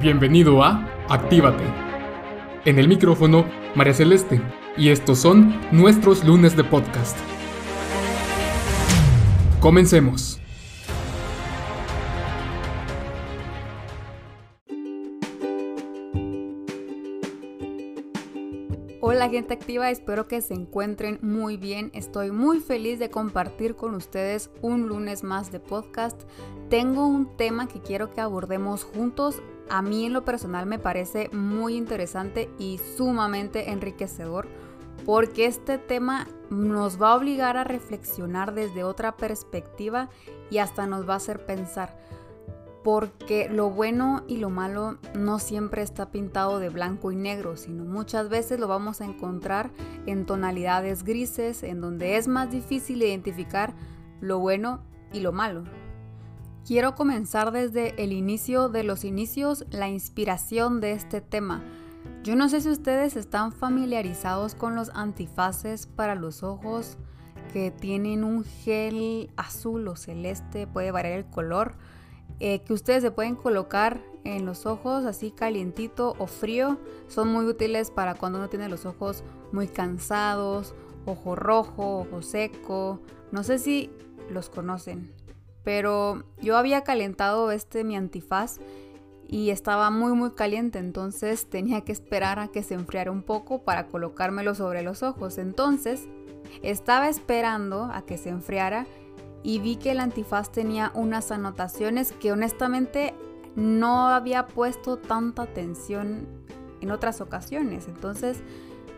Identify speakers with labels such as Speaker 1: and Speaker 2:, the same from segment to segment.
Speaker 1: Bienvenido a Actívate. En el micrófono, María Celeste, y estos son nuestros lunes de podcast. Comencemos.
Speaker 2: Hola gente activa, espero que se encuentren muy bien. Estoy muy feliz de compartir con ustedes un lunes más de podcast. Tengo un tema que quiero que abordemos juntos a mí en lo personal me parece muy interesante y sumamente enriquecedor porque este tema nos va a obligar a reflexionar desde otra perspectiva y hasta nos va a hacer pensar. Porque lo bueno y lo malo no siempre está pintado de blanco y negro, sino muchas veces lo vamos a encontrar en tonalidades grises, en donde es más difícil identificar lo bueno y lo malo. Quiero comenzar desde el inicio de los inicios, la inspiración de este tema. Yo no sé si ustedes están familiarizados con los antifaces para los ojos que tienen un gel azul o celeste, puede variar el color, eh, que ustedes se pueden colocar en los ojos así calientito o frío. Son muy útiles para cuando uno tiene los ojos muy cansados, ojo rojo, ojo seco. No sé si los conocen pero yo había calentado este mi antifaz y estaba muy muy caliente, entonces tenía que esperar a que se enfriara un poco para colocármelo sobre los ojos. Entonces, estaba esperando a que se enfriara y vi que el antifaz tenía unas anotaciones que honestamente no había puesto tanta atención en otras ocasiones. Entonces,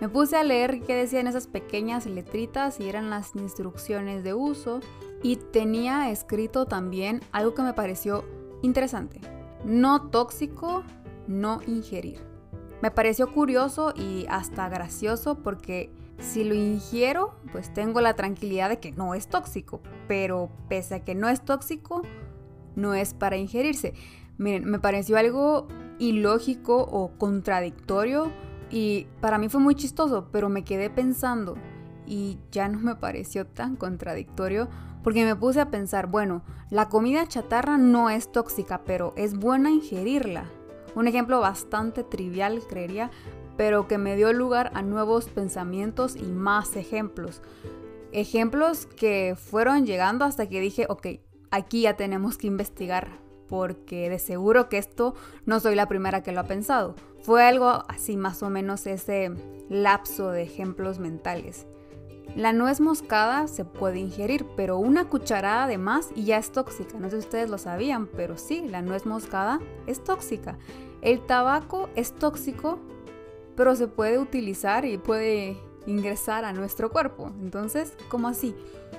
Speaker 2: me puse a leer qué decían esas pequeñas letritas y eran las instrucciones de uso y tenía escrito también algo que me pareció interesante. No tóxico, no ingerir. Me pareció curioso y hasta gracioso porque si lo ingiero, pues tengo la tranquilidad de que no es tóxico, pero pese a que no es tóxico, no es para ingerirse. Miren, me pareció algo ilógico o contradictorio y para mí fue muy chistoso, pero me quedé pensando y ya no me pareció tan contradictorio porque me puse a pensar, bueno, la comida chatarra no es tóxica, pero es buena ingerirla. Un ejemplo bastante trivial, creería, pero que me dio lugar a nuevos pensamientos y más ejemplos. Ejemplos que fueron llegando hasta que dije, ok, aquí ya tenemos que investigar, porque de seguro que esto no soy la primera que lo ha pensado. Fue algo así más o menos ese lapso de ejemplos mentales. La nuez moscada se puede ingerir, pero una cucharada de más y ya es tóxica. No sé si ustedes lo sabían, pero sí, la nuez moscada es tóxica. El tabaco es tóxico, pero se puede utilizar y puede ingresar a nuestro cuerpo. Entonces, ¿cómo así?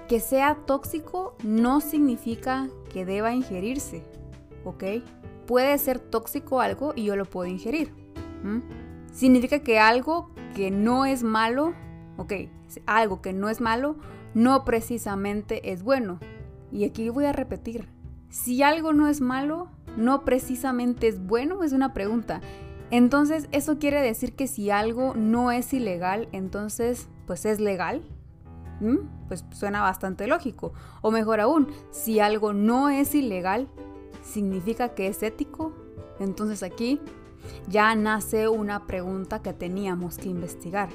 Speaker 2: Que sea tóxico no significa que deba ingerirse, ¿ok? Puede ser tóxico algo y yo lo puedo ingerir. Significa que algo que no es malo Ok, algo que no es malo, no precisamente es bueno. Y aquí voy a repetir, si algo no es malo, no precisamente es bueno, es una pregunta. Entonces, ¿eso quiere decir que si algo no es ilegal, entonces, pues es legal? ¿Mm? Pues suena bastante lógico. O mejor aún, si algo no es ilegal, ¿significa que es ético? Entonces aquí ya nace una pregunta que teníamos que investigar.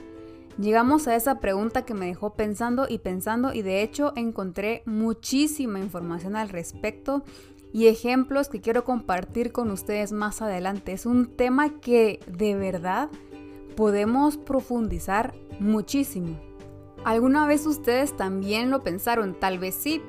Speaker 2: Llegamos a esa pregunta que me dejó pensando y pensando y de hecho encontré muchísima información al respecto y ejemplos que quiero compartir con ustedes más adelante. Es un tema que de verdad podemos profundizar muchísimo. ¿Alguna vez ustedes también lo pensaron? Tal vez sí.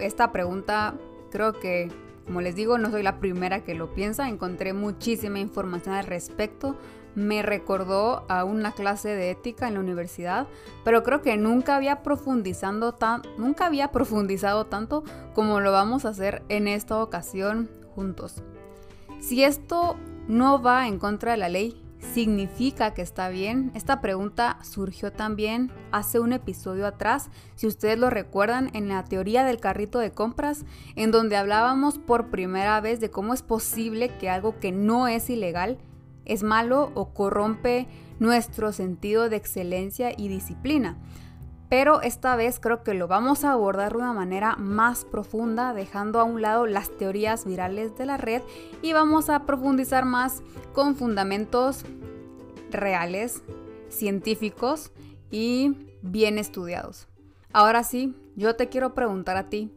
Speaker 2: Esta pregunta creo que, como les digo, no soy la primera que lo piensa. Encontré muchísima información al respecto me recordó a una clase de ética en la universidad, pero creo que nunca había profundizando tan, nunca había profundizado tanto como lo vamos a hacer en esta ocasión juntos. Si esto no va en contra de la ley, ¿significa que está bien? Esta pregunta surgió también hace un episodio atrás, si ustedes lo recuerdan, en la teoría del carrito de compras, en donde hablábamos por primera vez de cómo es posible que algo que no es ilegal es malo o corrompe nuestro sentido de excelencia y disciplina. pero esta vez creo que lo vamos a abordar de una manera más profunda, dejando a un lado las teorías virales de la red y vamos a profundizar más con fundamentos reales, científicos y bien estudiados. Ahora sí, yo te quiero preguntar a ti,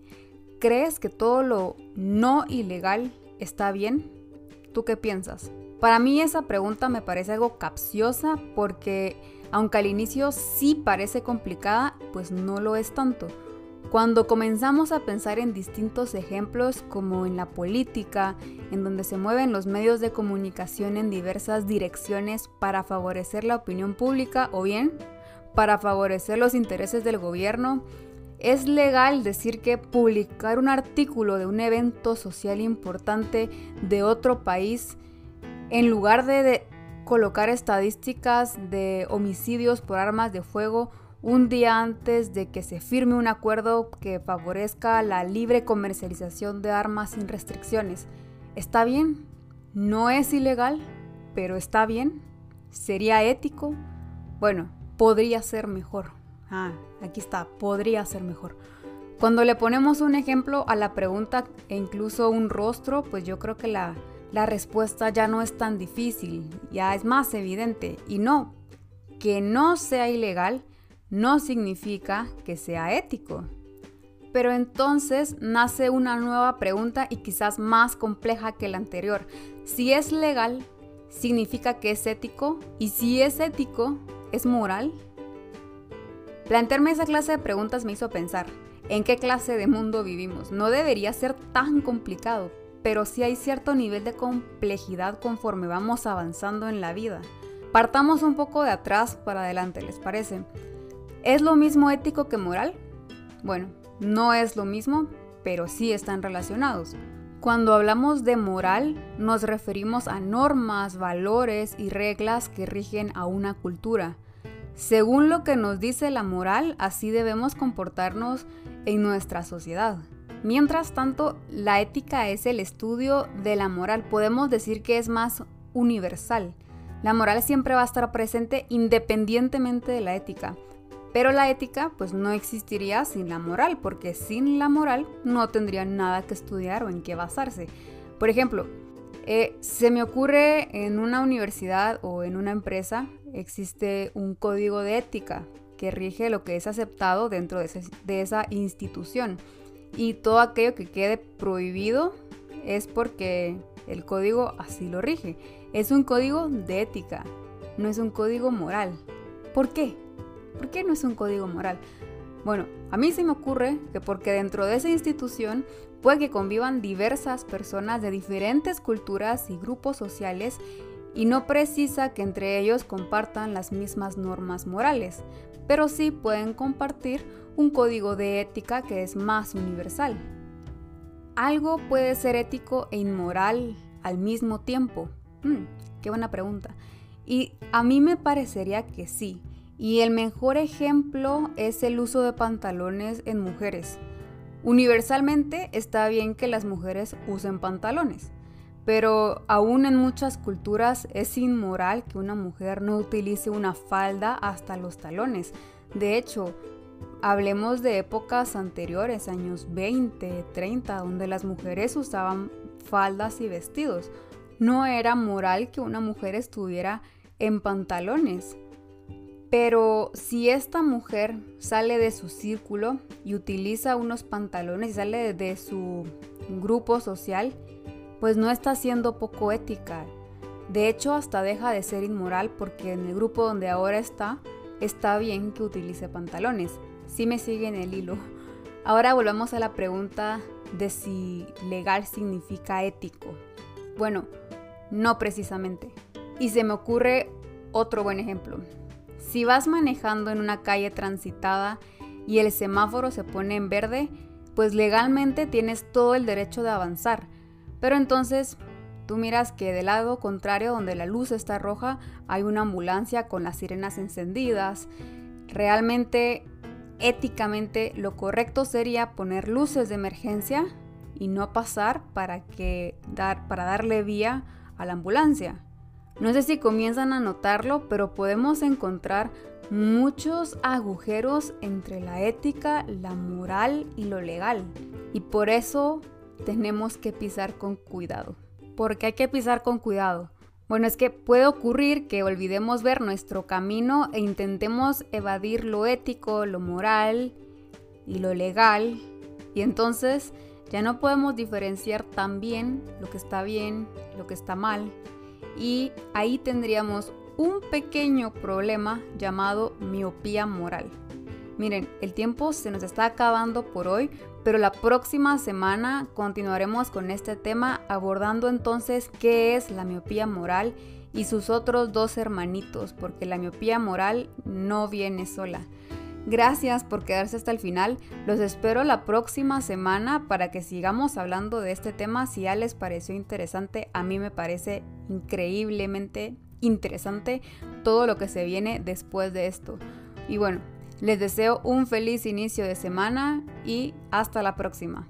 Speaker 2: ¿crees que todo lo no ilegal está bien? ¿Tú qué piensas? Para mí esa pregunta me parece algo capciosa porque aunque al inicio sí parece complicada, pues no lo es tanto. Cuando comenzamos a pensar en distintos ejemplos como en la política, en donde se mueven los medios de comunicación en diversas direcciones para favorecer la opinión pública o bien para favorecer los intereses del gobierno, es legal decir que publicar un artículo de un evento social importante de otro país, en lugar de, colocar estadísticas de homicidios por armas de fuego un día antes de que se firme un acuerdo que favorezca la libre comercialización de armas sin restricciones. ¿Está bien? No es ilegal, pero está bien. ¿Sería ético? Bueno, podría ser mejor. Ah, aquí está, podría ser mejor. Cuando le ponemos un ejemplo a la pregunta e incluso un rostro, pues yo creo que la, la respuesta ya no es tan difícil, ya es más evidente. Y no, que no sea ilegal no significa que sea ético. Pero entonces nace una nueva pregunta y quizás más compleja que la anterior. Si es legal, significa que es ético y si es ético, ¿es moral? Plantearme esa clase de preguntas me hizo pensar, ¿en qué clase de mundo vivimos? No debería ser tan complicado, pero sí hay cierto nivel de complejidad conforme vamos avanzando en la vida. Partamos un poco de atrás para adelante, ¿les parece? ¿Es lo mismo ético que moral? Bueno, no es lo mismo, pero sí están relacionados. Cuando hablamos de moral, nos referimos a normas, valores y reglas que rigen a una cultura. Según lo que nos dice la moral, así debemos comportarnos en nuestra sociedad. Mientras tanto, la ética es el estudio de la moral. Podemos decir que es más universal. La moral siempre va a estar presente independientemente de la ética. Pero la ética pues no existiría sin la moral, porque sin la moral no tendría nada que estudiar o en qué basarse. Por ejemplo, eh, se me ocurre en una universidad o en una empresa existe un código de ética que rige lo que es aceptado dentro de esa institución. Y todo aquello que quede prohibido es porque el código así lo rige. Es un código de ética, no es un código moral. ¿Por qué? ¿Por qué no es un código moral? Bueno, a mí se me ocurre que porque dentro de esa institución puede que convivan diversas personas de diferentes culturas y grupos sociales y no precisa que entre ellos compartan las mismas normas morales, pero sí pueden compartir un código de ética que es más universal. ¿Algo puede ser ético e inmoral al mismo tiempo? Hmm, qué buena pregunta. Y a mí me parecería que sí. Y el mejor ejemplo es el uso de pantalones en mujeres. Universalmente está bien que las mujeres usen pantalones, pero aún en muchas culturas es inmoral que una mujer no utilice una falda hasta los talones. De hecho, hablemos de épocas anteriores, años 20, 30, donde las mujeres usaban faldas y vestidos. No era moral que una mujer estuviera en pantalones. Pero si esta mujer sale de su círculo y utiliza unos pantalones y sale de su grupo social, pues no está siendo poco ética. De hecho, hasta deja de ser inmoral porque en el grupo donde ahora está, está bien que utilice pantalones. Si me sigue en el hilo. Ahora volvamos a la pregunta de si legal significa ético. Bueno, no precisamente. Y se me ocurre otro buen ejemplo. Si vas manejando en una calle transitada y el semáforo se pone en verde, pues legalmente tienes todo el derecho de avanzar. Pero entonces tú miras que del lado contrario, donde la luz está roja, hay una ambulancia con las sirenas encendidas. Realmente, éticamente, lo correcto sería poner luces de emergencia y no pasar para, que dar, para darle vía a la ambulancia. No sé si comienzan a notarlo, pero podemos encontrar muchos agujeros entre la ética, la moral y lo legal. Y por eso tenemos que pisar con cuidado. ¿Por qué hay que pisar con cuidado? Bueno, es que puede ocurrir que olvidemos ver nuestro camino e intentemos evadir lo ético, lo moral y lo legal. Y entonces ya no podemos diferenciar tan bien lo que está bien, lo que está mal. Y ahí tendríamos un pequeño problema llamado miopía moral. Miren, el tiempo se nos está acabando por hoy, pero la próxima semana continuaremos con este tema abordando entonces qué es la miopía moral y sus otros dos hermanitos, porque la miopía moral no viene sola. Gracias por quedarse hasta el final. Los espero la próxima semana para que sigamos hablando de este tema. Si ya les pareció interesante, a mí me parece increíblemente interesante todo lo que se viene después de esto. Y bueno, les deseo un feliz inicio de semana y hasta la próxima.